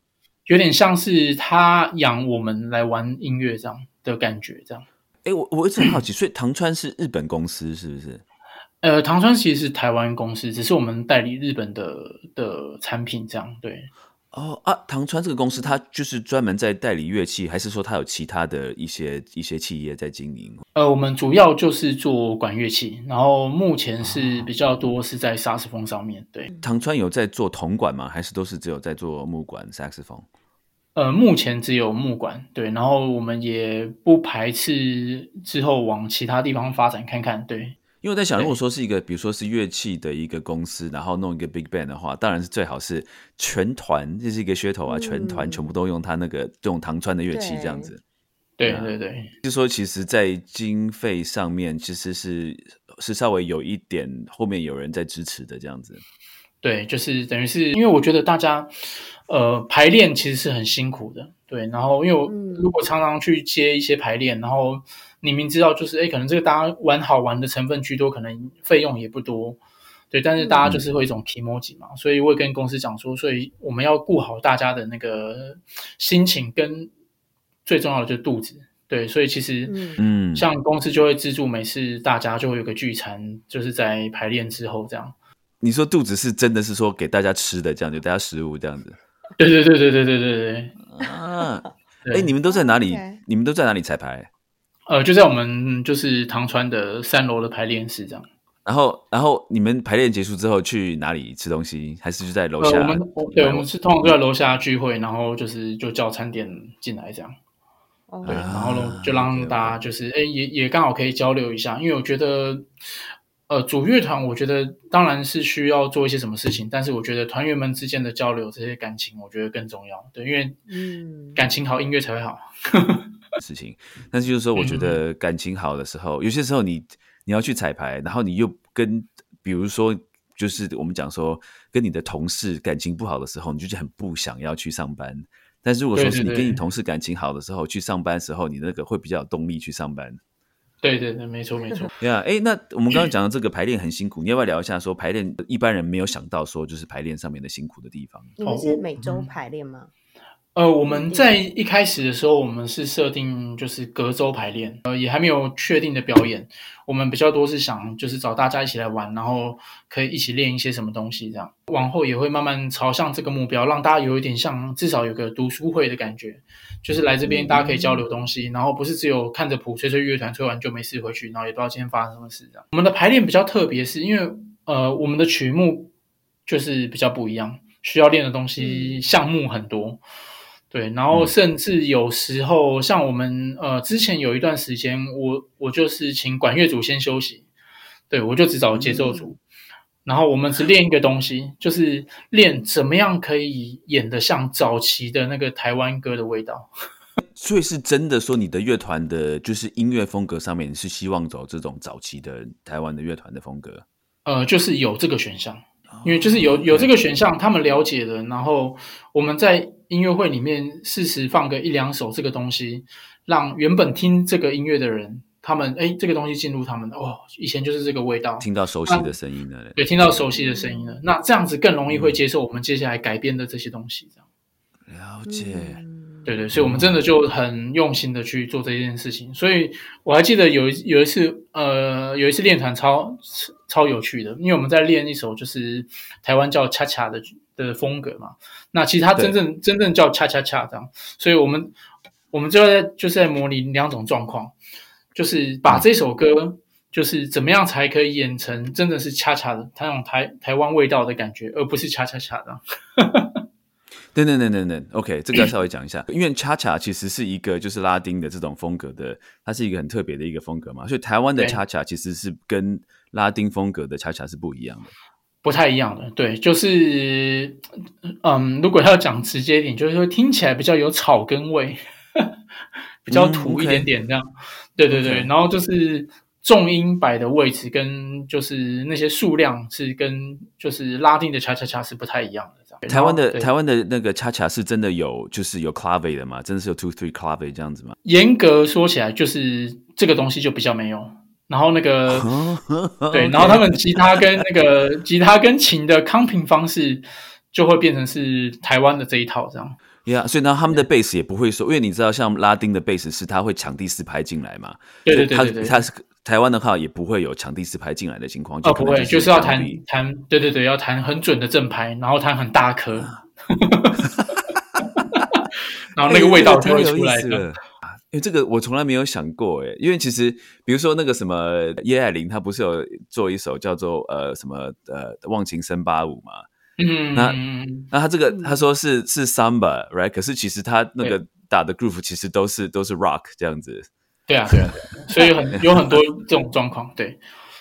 有点像是他养我们来玩音乐这样的感觉，这样。哎，我我一直很好奇，所以唐川是日本公司是不是？呃，唐川其实是台湾公司，只是我们代理日本的的产品，这样对。哦啊，唐川这个公司，它就是专门在代理乐器，还是说它有其他的一些一些企业在经营？呃，我们主要就是做管乐器，然后目前是比较多是在萨克斯风上面。对，唐川有在做铜管吗？还是都是只有在做木管、萨克斯风？呃，目前只有木管，对，然后我们也不排斥之后往其他地方发展看看。对，因为我在想，如果说是一个，比如说是乐器的一个公司，然后弄一个 big band 的话，当然是最好是全团，这是一个噱头啊，全团嗯全部都用他那个这种唐川的乐器这样子。对，对，对，就说其实，在经费上面其实是是稍微有一点后面有人在支持的这样子。对，就是等于是因为我觉得大家呃排练其实是很辛苦的，对。然后因为我嗯如果常常去接一些排练，然后你明知道就是哎，可能这个大家玩好玩的成分居多，可能费用也不多，对。但是大家就是会一种 emoji 嘛，所以我也跟公司讲说，所以我们要顾好大家的那个心情，跟最重要的就是肚子，对。所以其实嗯嗯，像公司就会资助每次大家就会有个聚餐，就是在排练之后这样。你说肚子是真的是说给大家吃的这样，就大家食物这样子对对对对对对对对。啊？对哎，你们都在哪里？你们都在哪里彩排？呃，就在我们就是唐川的三楼的排练室这样。然后，然后你们排练结束之后去哪里吃东西？还是就在楼呃，下？我们对，我们是通常都在楼下聚会，然后就是就叫餐点进来这样。哦对，啊然后呢，就让大家就是哎，也也刚好可以交流一下，因为我觉得，呃，主乐团，我觉得当然是需要做一些什么事情，但是我觉得团员们之间的交流，这些感情，我觉得更重要。对，因为嗯感情好，音乐才会好。事情，但是就是说，我觉得感情好的时候，有些时候你你要去彩排，然后你又跟，比如说，就是我们讲说，跟你的同事感情不好的时候，你就很不想要去上班。但是如果说是你跟你同事感情好的时候，去上班的时候，你那个会比较有动力去上班。对对对，没错没错。[LAUGHS] 对啊，哎，那我们刚刚讲的这个排练很辛苦，你要不要聊一下说排练一般人没有想到说就是排练上面的辛苦的地方？你们是哦每周排练吗？呃，我们在一开始的时候，我们是设定就是隔周排练，呃，也还没有确定的表演。我们比较多是想就是找大家一起来玩，然后可以一起练一些什么东西，这样往后也会慢慢朝向这个目标，让大家有一点像至少有个读书会的感觉，就是来这边大家可以交流东西，然后不是只有看着谱吹吹乐团，吹完就没事回去，然后也不知道今天发生什么事这样。我们的排练比较特别，是因为呃我们的曲目就是比较不一样，需要练的东西项目很多。对，然后甚至有时候像我们呃之前有一段时间，我我就是请管乐组先休息，对我就只找节奏组，然后我们只练一个东西，就是练怎么样可以演得像早期的那个台湾歌的味道。[LAUGHS] 所以是真的说，你的乐团的就是音乐风格上面，你是希望走这种早期的台湾的乐团的风格？呃，就是有这个选项，因为就是有有这个选项，他们了解了，然后我们在音乐会里面适时放个一两首这个东西，让原本听这个音乐的人，他们哎这个东西进入他们的哦，以前就是这个味道，听到熟悉的声音了。对，听到熟悉的声音了，那这样子更容易会接受我们接下来改编的这些东西，这样。了解，嗯对对，所以我们真的就很用心的去做这件事情。所以我还记得有一有一次，呃，有一次练团超超有趣的，因为我们在练一首就是台湾叫恰恰的的风格嘛。那其实它真正真正叫恰恰恰这样，所以我们我们就在就是在模拟两种状况，就是把这首歌就是怎么样才可以演成真的是恰恰的，它那种台台湾味道的感觉，而不是恰恰恰的。等等等等等，OK，这个要稍微讲一下，[CLEARS THROAT] 因为恰恰其实是一个就是拉丁的这种风格的，它是一个很特别的一个风格嘛，所以台湾的恰恰其实是跟拉丁风格的恰恰是不一样的。不太一样的，对，就是，嗯，如果要讲直接一点，就是说听起来比较有草根味，[LAUGHS] 比较土一点点这样，对对对然后就是重音摆的位置跟就是那些数量是跟就是拉丁的恰恰恰是不太一样的这样。台湾的台湾的那个恰恰是真的有就是有 clave 的嘛？真的是有 two three clave 这样子吗？严格说起来，就是这个东西就比较没有。然后那个 [LAUGHS] 对，然后他们吉他跟那个 [LAUGHS] 吉他跟琴的康平方式就会变成是台湾的这一套这样。呀所以呢，他们的贝斯也不会说，因为你知道，像拉丁的贝斯是他会抢第四拍进来嘛？对对对对对，他他是台湾的话也不会有抢第四拍进来的情况，哦，不会，就就是要弹弹，对对对，要弹很准的正拍，然后弹很大颗，[LAUGHS] 然后那个味道就会出来的。因为这个我从来没有想过哎，因为其实比如说那个什么叶爱玲，她不是有做一首叫做呃什么呃忘情森巴舞嘛？嗯，那嗯那他这个他说是是 samba，right？可是其实他那个打的 groove 其实都是都是 rock 这样子。对啊，对啊，所以很有很多这种状况，对，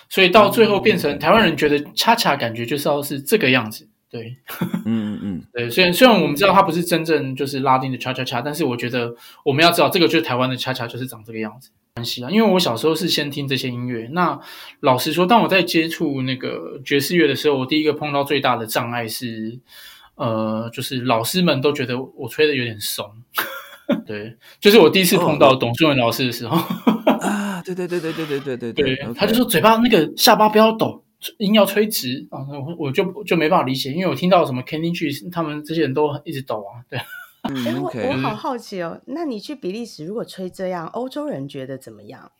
所以到最后变成台湾人觉得恰恰感觉就是要是这个样子，对。嗯嗯嗯，[LAUGHS] 对，虽然虽然我们知道它不是真正就是拉丁的恰恰恰，但是我觉得我们要知道这个就是台湾的恰恰，就是长这个样子。关系啊，因为我小时候是先听这些音乐。那老实说，当我在接触那个爵士乐的时候，我第一个碰到最大的障碍是，呃，就是老师们都觉得我吹的有点松。[LAUGHS] 对，就是我第一次碰到董顺文老师的时候，啊，对 [LAUGHS] 对对对对对对对对他就说嘴巴那个下巴不要抖，音要吹直啊，我我就就没办法理解，因为我听到什么 Candy G 他们这些人都一直抖啊，对。[LAUGHS] 哎、嗯我 OK，我好好奇哦，那你去比利时如果吹这样，欧洲人觉得怎么样？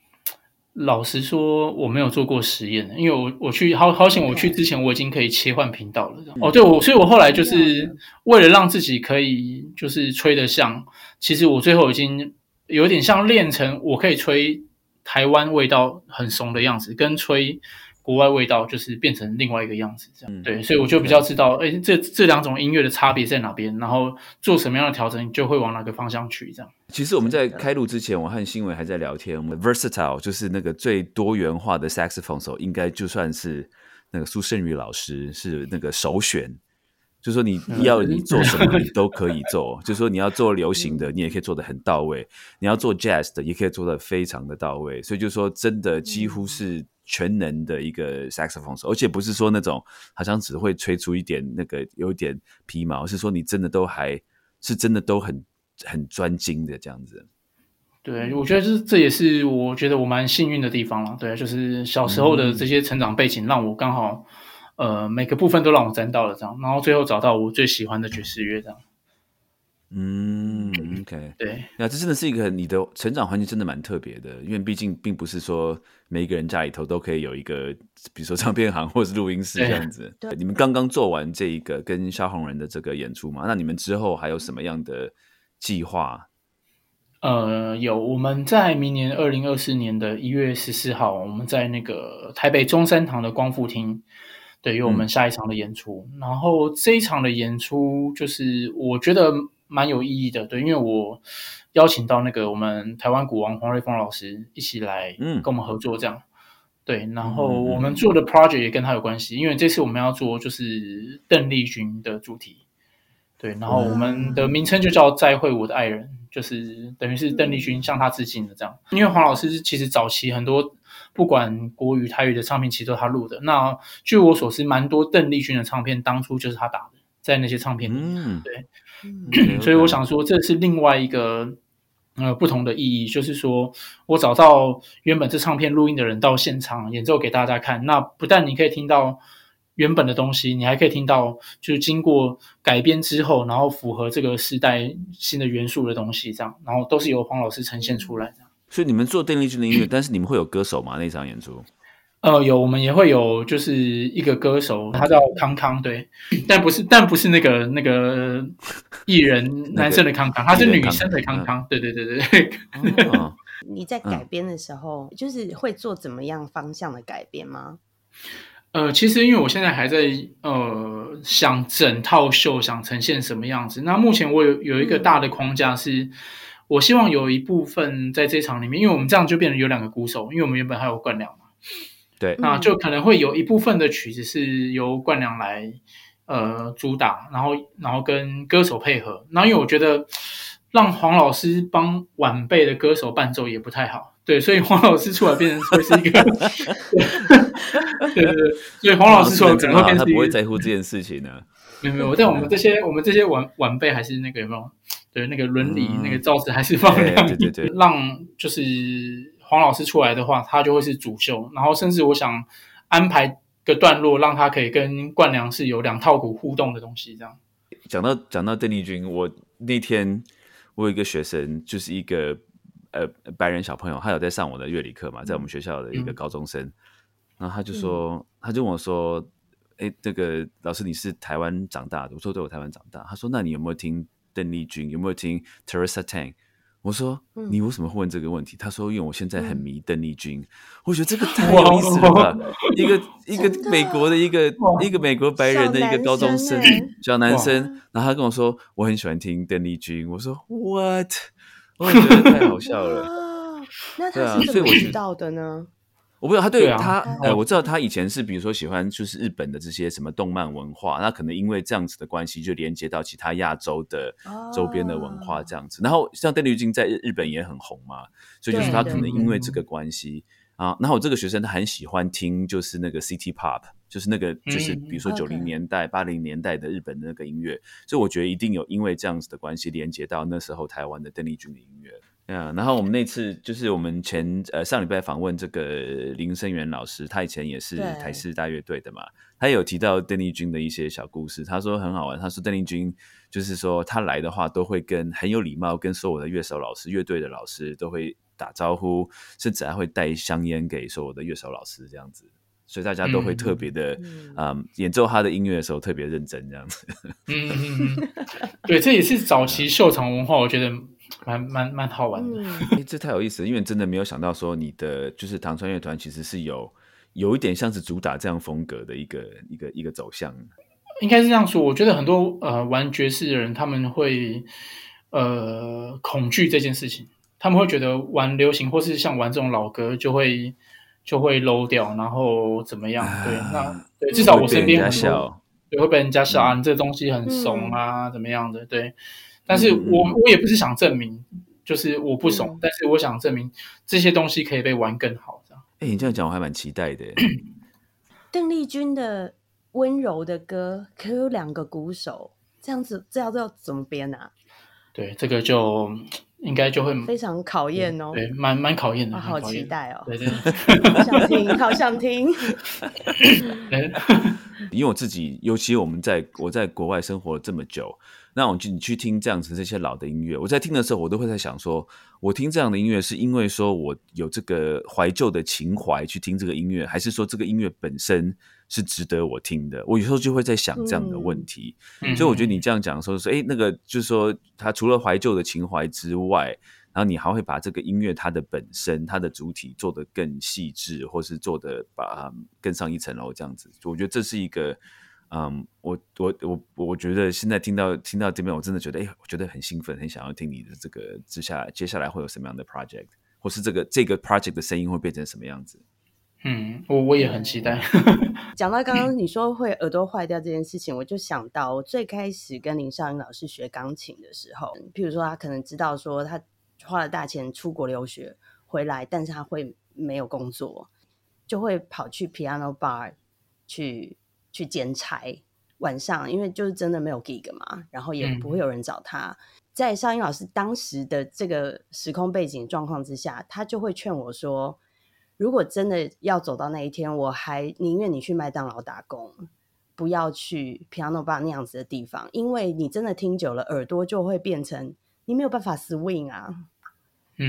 老实说，我没有做过实验，因为我我去好好险，我去之前我已经可以切换频道了。哦，对，我所以我后来就是为了让自己可以就是吹得像，其实我最后已经有点像练成我可以吹台湾味道很怂的样子，跟吹国外味道就是变成另外一个样子，这样、嗯对，所以我就比较知道，哎，这这两种音乐的差别在哪边，然后做什么样的调整，就会往哪个方向去，这样。其实我们在开录之前，我和新伟还在聊天。我们 versatile 就是那个最多元化的 saxophone 手，应该就算是那个苏胜宇老师是那个首选。就是说你要你做什么，你都可以做。就是说你要做流行的，你也可以做的很到位；你要做 jazz 的，也可以做的非常的到位。所以就是说，真的几乎是全能的一个 saxophone 手，而且不是说那种好像只会吹出一点那个有一点皮毛，是说你真的都还是真的都很很专精的这样子。对，我觉得这这也是我觉得我蛮幸运的地方了。对，就是小时候的这些成长背景，让我刚好呃每个部分都让我沾到了这样，然后最后找到我最喜欢的爵士乐这样。嗯，OK，对，那这真的是一个你的成长环境真的蛮特别的，因为毕竟并不是说每一个人家里头都可以有一个，比如说唱片行或是录音室这样子。对你们刚刚做完这一个跟萧红人的这个演出嘛，那你们之后还有什么样的计划？呃，有我们在明年二零二四年的一月十四号，我们在那个台北中山堂的光复厅，对，有我们下一场的演出。然后这一场的演出，就是我觉得蛮有意义的，对，因为我邀请到那个我们台湾股王黄瑞峰老师一起来嗯跟我们合作，这样。对，然后我们做的 project 也跟他有关系，因为这次我们要做就是邓丽君的主题，对，然后我们的名称就叫“再会我的爱人”，就是等于是邓丽君向他致敬的这样。因为黄老师其实早期很多不管国语、台语的唱片，其实都是他录的。那据我所知，蛮多邓丽君的唱片当初就是他打的，在那些唱片里。嗯，嗯所以我想说，这是另外一个呃不同的意义，就是说我找到原本这唱片录音的人到现场演奏给大家看，那不但你可以听到原本的东西，你还可以听到就是经过改编之后，然后符合这个时代新的元素的东西，这样，然后都是由黄老师呈现出来的。所以你们做邓丽君的音乐，但是你们会有歌手吗？那场演出？呃，有，我们也会有，就是一个歌手，他叫康康，对，但不是，但不是那个那个艺人男生的康康，他是女生的康康，对对对对对。哦 [LAUGHS] 你在改编的时候，就是会做怎么样方向的改编吗？呃，其实因为我现在还在呃想整套秀想呈现什么样子，那目前我有有一个大的框架是，我希望有一部分在这场里面，因为我们这样就变成有两个鼓手，因为我们原本还有冠良嘛，对，那就可能会有一部分的曲子是由冠良来呃主打，然后然后跟歌手配合。然后因为我觉得让黄老师帮晚辈的歌手伴奏也不太好，对，所以黄老师出来变成会是一个，[LAUGHS] 对对对，所以黄老师出来可能会变成一个，不会在乎这件事情呢。没有没有，但我们这些我们这些晚晚辈还是那个有没有？对，那个伦理、嗯那个造词还是放对亮一点，对对对让就是黄老师出来的话，他就会是主秀，然后甚至我想安排个段落，让他可以跟冠良是有两套股互动的东西，这样。讲到讲到邓丽君，我那天我有一个学生，就是一个呃白人小朋友，他有在上我的乐理课嘛，在我们学校的一个嗯高中生，然后他就说，他就问我说，哎，那个老师你是台湾长大的？我说对，我台湾长大。他说，那你有没有听邓丽君？有没有听 Teresa Tang？我说嗯你为什么会问这个问题？他说因为我现在很嗯迷邓丽君。我觉得这个 [LAUGHS] 太有意思了吧！一个 [LAUGHS] 一个美国的一个一个美国白人的一个高中生小男生欸小男生，然后他跟我说我很喜欢听邓丽君。我说 What？我觉得太好笑了。那对啊他是怎么所以我知道的呢？我不知道他对他嗯呃，我知道他以前是比如说喜欢就是日本的这些什么动漫文化，那可能因为这样子的关系，就连接到其他亚洲的周边的文化这样子。然后像邓丽君在日日本也很红嘛，所以就是他可能因为这个关系啊，然后我这个学生他很喜欢听就是那个 City Pop，就是那个就是嗯比如说九零年代、八零年代的日本的那个音乐，所以我觉得一定有因为这样子的关系连接到那时候台湾的邓丽君的音乐。嗯，然后我们那次就是我们前呃上礼拜访问这个林生源老师，他以前也是台式大乐队的嘛，他有提到邓丽君的一些小故事，他说很好玩，他说邓丽君就是说他来的话都会跟很有礼貌，跟所有的乐手老师、乐队的老师都会打招呼，甚至还会带香烟给所有的乐手老师这样子。所以大家都会特别的，嗯嗯，演奏他的音乐的时候特别认真这样子。嗯嗯嗯，[LAUGHS] 对，这也是早期秀场文化，我觉得蛮蛮蛮好玩的。[LAUGHS] 这太有意思了，因为真的没有想到说你的就是唐川乐团其实是有有一点像是主打这样风格的一个一个一个走向。应该是这样说，我觉得很多呃玩爵士的人，他们会呃恐惧这件事情，他们会觉得玩流行或是像玩这种老歌就会就会 low 掉，然后怎么样？对，那对至少我身边会被人很多对会被人家笑啊，嗯你这东西很怂啊，怎么样的？对，但是我我也不是想证明，就是我不怂，嗯但是我想证明这些东西可以被玩更好，这样。哎，你这样讲我还蛮期待的。[CLEARS THROAT] 邓丽君的温柔的歌，可有两个鼓手，这样子这要要怎么编啊？对，这个就应该就会非常考验哦。对，蛮蛮考验的，啊，好。期待哦！对对 [LAUGHS] 好想听，好想听。[LAUGHS] [LAUGHS] 因为我自己，尤其我们在我在国外生活了这么久，那我就你去听这样子这些老的音乐，我在听的时候，我都会在想说，我听这样的音乐是因为说我有这个怀旧的情怀去听这个音乐，还是说这个音乐本身是值得我听的？我有时候就会在想这样的问题。嗯所以我觉得你这样讲说说，哎，那个就是说，他除了怀旧的情怀之外，然后你还会把这个音乐它的本身、它的主体做得更细致，或是做得把它更上一层楼，这样子。我觉得这是一个，嗯，我我我我觉得现在听到听到这边，我真的觉得，哎，我觉得很兴奋，很想要听你的这个接下来接下来会有什么样的 project，或是这个这个 project 的声音会变成什么样子。嗯，我我也很期待。讲到刚刚 [LAUGHS] 你说会耳朵坏掉这件事情，我就想到我最开始跟林少英老师学钢琴的时候，譬如说他可能知道说他花了大钱出国留学回来，但是他会没有工作，就会跑去 piano bar 去去兼差。晚上因为就是真的没有 gig 嘛，然后也嗯不会有人找他。在少英老师当时的这个时空背景状况之下，他就会劝我说：“如果真的要走到那一天，我还宁愿你去麦当劳打工，不要去 piano bar 那样子的地方，因为你真的听久了，耳朵就会变成你没有办法 swing 啊。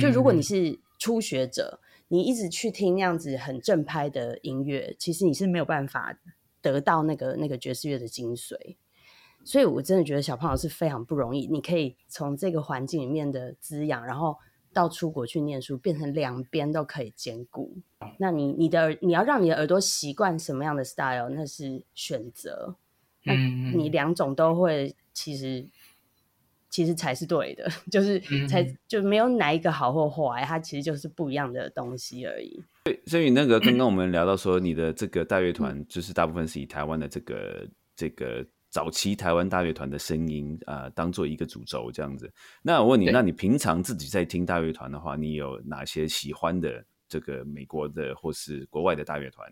就如果你嗯是初学者，你一直去听那样子很正拍的音乐，其实你是没有办法得到那个那个爵士乐的精髓。所以我真的觉得小胖老师非常不容易，你可以从这个环境里面的滋养，然后到出国去念书，变成两边都可以兼顾。那你你的耳你要让你的耳朵习惯什么样的 style，那是选择。那嗯你两种都会，其实其实才是对的，[LAUGHS] 就是才嗯就没有哪一个好或坏，它其实就是不一样的东西而已。所以那个刚刚我们聊到说，你的这个大乐团就是大部分是以台湾的这个这个早期台湾大乐团的声音啊、呃当做一个主轴这样子。那我问你，那你平常自己在听大乐团的话，你有哪些喜欢的这个美国的或是国外的大乐团？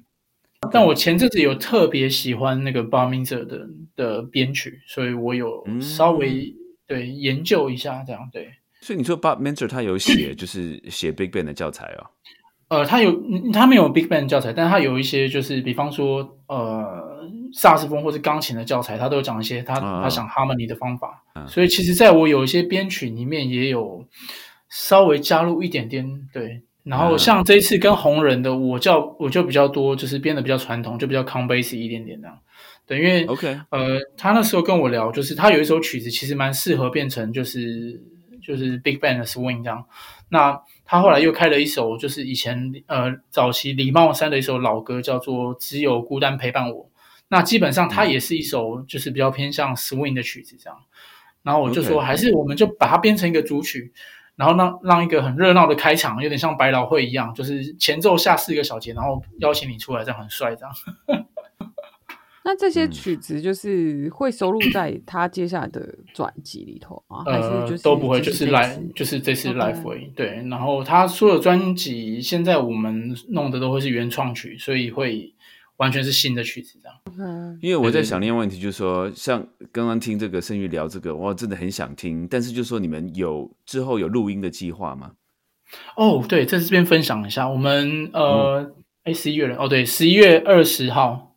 但我前阵子有特别喜欢那个 b a r m i n g e r 的的编曲，所以我有嗯稍微、对研究一下这样对。所以你说 Bob Mentor 他有写就是写 Big Bang 的教材哦。呃，他有嗯他没有 Big Band 教材，但是他有一些就是比方说呃萨克斯风或是钢琴的教材，他都有讲一些他、啊他想 harmony 的方法。嗯所以其实在我有一些编曲里面也有稍微加入一点点对。然后嗯像这一次跟红人的，我叫我就比较多，就是编的比较传统，就比较 c o m b a s 一点点这样。对，因为 OK，呃，他那时候跟我聊，就是他有一首曲子其实蛮适合变成就是就是 Big Band 的 swing 这样。那他后来又开了一首，就是以前呃早期李茂山的一首老歌，叫做《只有孤单陪伴我》。那基本上它也是一首就是比较偏向 swing 的曲子这样。然后我就说，还是我们就把它编成一个主曲，然后让让一个很热闹的开场，有点像百老汇一样，就是前奏下四个小节，然后邀请你出来，这样很帅这样。那这些嗯曲子就是会收录在 [CLEARS THROAT] 他接下来的专辑里头吗？还是呃，就是都不会，就是来就是这次 live way 对，然后他所有专辑现在我们弄的都会是原创曲，所以会完全是新的曲子这样。嗯因为我在想另外一个问题，就是说，像刚刚听这个盛玉聊这个，我真的很想听，但是就说你们有之后有录音的计划吗？哦，对，在这边分享一下，我们呃，哎、十一月了，哦，对，十一月二十号，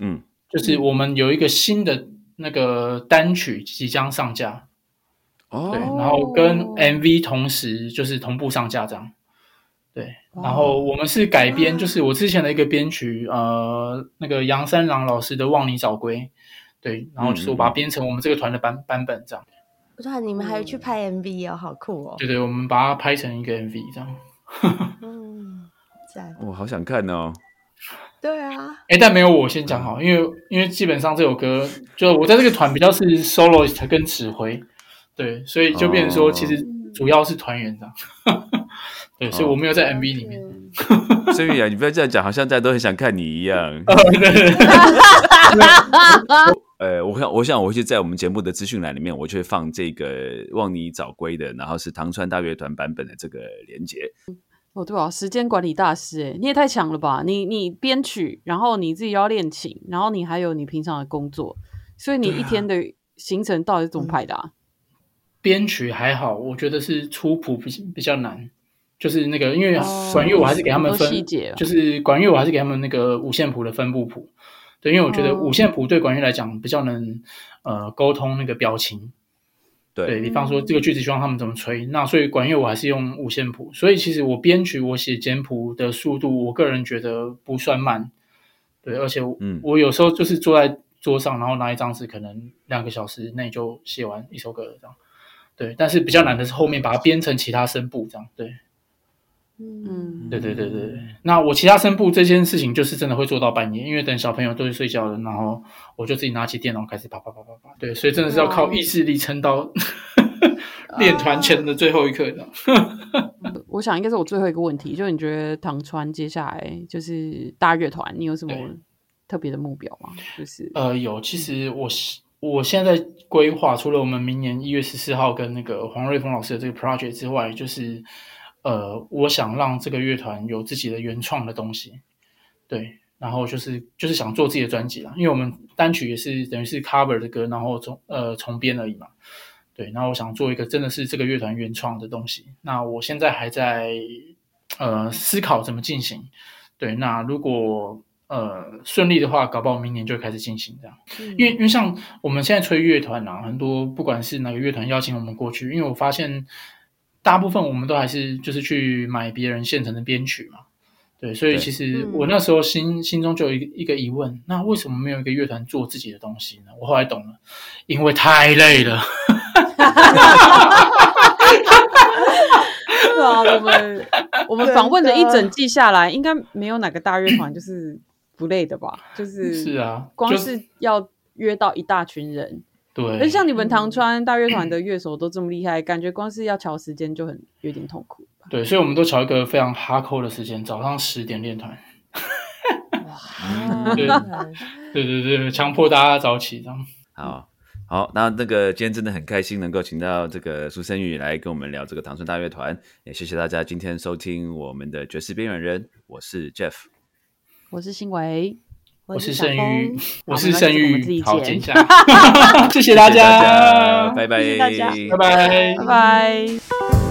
嗯，就是我们有一个新的那个单曲即将上架，哦。对，然后跟 MV 同时就是同步上架这样。对，然后我们是改编，就是我之前的一个编曲，呃，那个杨三郎老师的《望你早归》，对，然后就是我把它编成我们这个团的版版本这样，哇，你们还去拍 MV 哦，好酷哦！对对，我们把它拍成一个 MV 这样。[LAUGHS] 嗯，赞，我好想看哦。对啊，哎，但没有我先讲好，因为因为基本上这首歌，就我在这个团比较是 soloist 跟指挥，对，所以就变成说，哦其实主要是团员这样。[LAUGHS] 对，所以我没有在 MV 里面。所以啊，你不要这样讲，好像大家都很想看你一样。[LAUGHS] 呃，我想，我想我会在我们节目的资讯栏里面，我就会放这个《望你早归》的，然后是唐川大乐团版本的这个连接。哦，对啊，时间管理大师，哎，你也太强了吧！你你编曲，然后你自己又要练琴，然后你还有你平常的工作，所以你一天的行程到底是怎么排的啊？编曲还好，我觉得是出谱比比较难，就是那个因为哦管乐我还是给他们分细节啊就是管乐我还是给他们那个五线谱的分布谱。对，因为我觉得哦五线谱对管乐来讲比较能呃沟通那个表情。对对，比方说这个句子希望他们怎么吹，那所以管乐我还是用五线谱，所以其实我编曲我写简谱的速度，我个人觉得不算慢。对，而且我,、嗯我有时候就是坐在桌上，然后拿一张纸，可能两个小时内就写完一首歌了这样。对，但是比较难的是后面把它编成其他声部这样。对，嗯，对对对对对。那我其他声部这件事情就是真的会做到半夜，因为等小朋友都去睡觉了，然后我就自己拿起电脑开始啪啪啪啪啪。对，所以真的是要靠意志力撑到练团前的最后一刻的。[LAUGHS] 我想应该是我最后一个问题，就你觉得唐川接下来就是大乐团，你有什么特别的目标吗？就是呃，有，其实我是我现在在规划，除了我们明年一月十四号跟那个黄瑞峰老师的这个 project 之外，就是呃，我想让这个乐团有自己的原创的东西，对，然后就是就是想做自己的专辑啦，因为我们单曲也是等于是 cover 的歌，然后重呃重编而已嘛，对，然后我想做一个真的是这个乐团原创的东西，那我现在还在呃思考怎么进行，对，那如果呃顺利的话，搞不好明年就开始进行这样。因为因为像我们现在吹乐团啊，很多不管是哪个乐团邀请我们过去，因为我发现大部分我们都还是就是去买别人现成的编曲嘛。对，所以其实嗯我那时候心心中就有一个一个疑问，那为什么没有一个乐团做自己的东西呢？我后来懂了，因为太累了。对啊，我们我们访问了一整季下来，应该没有哪个大乐团就是不累的吧？就是是啊，光是要约到一大群人，对，而且像你们唐川大乐团的乐手都这么厉害，感觉光是要调时间就很有点痛苦吧？对，所以我们都调一个非常哈扣的时间，早上十点练团。哇，[LAUGHS] 对 [LAUGHS] 对对对，强迫大家早起这样。好好，那那个今天真的很开心能够请到这个苏生宇来跟我们聊这个唐村大乐团，也谢谢大家今天收听我们的爵士边缘人，我是 Jeff。我是新维，我是小盛玉，我是盛玉我自己，好，剪剪一下，[LAUGHS] 谢谢大家，家，拜拜，谢谢大家。拜拜。拜拜。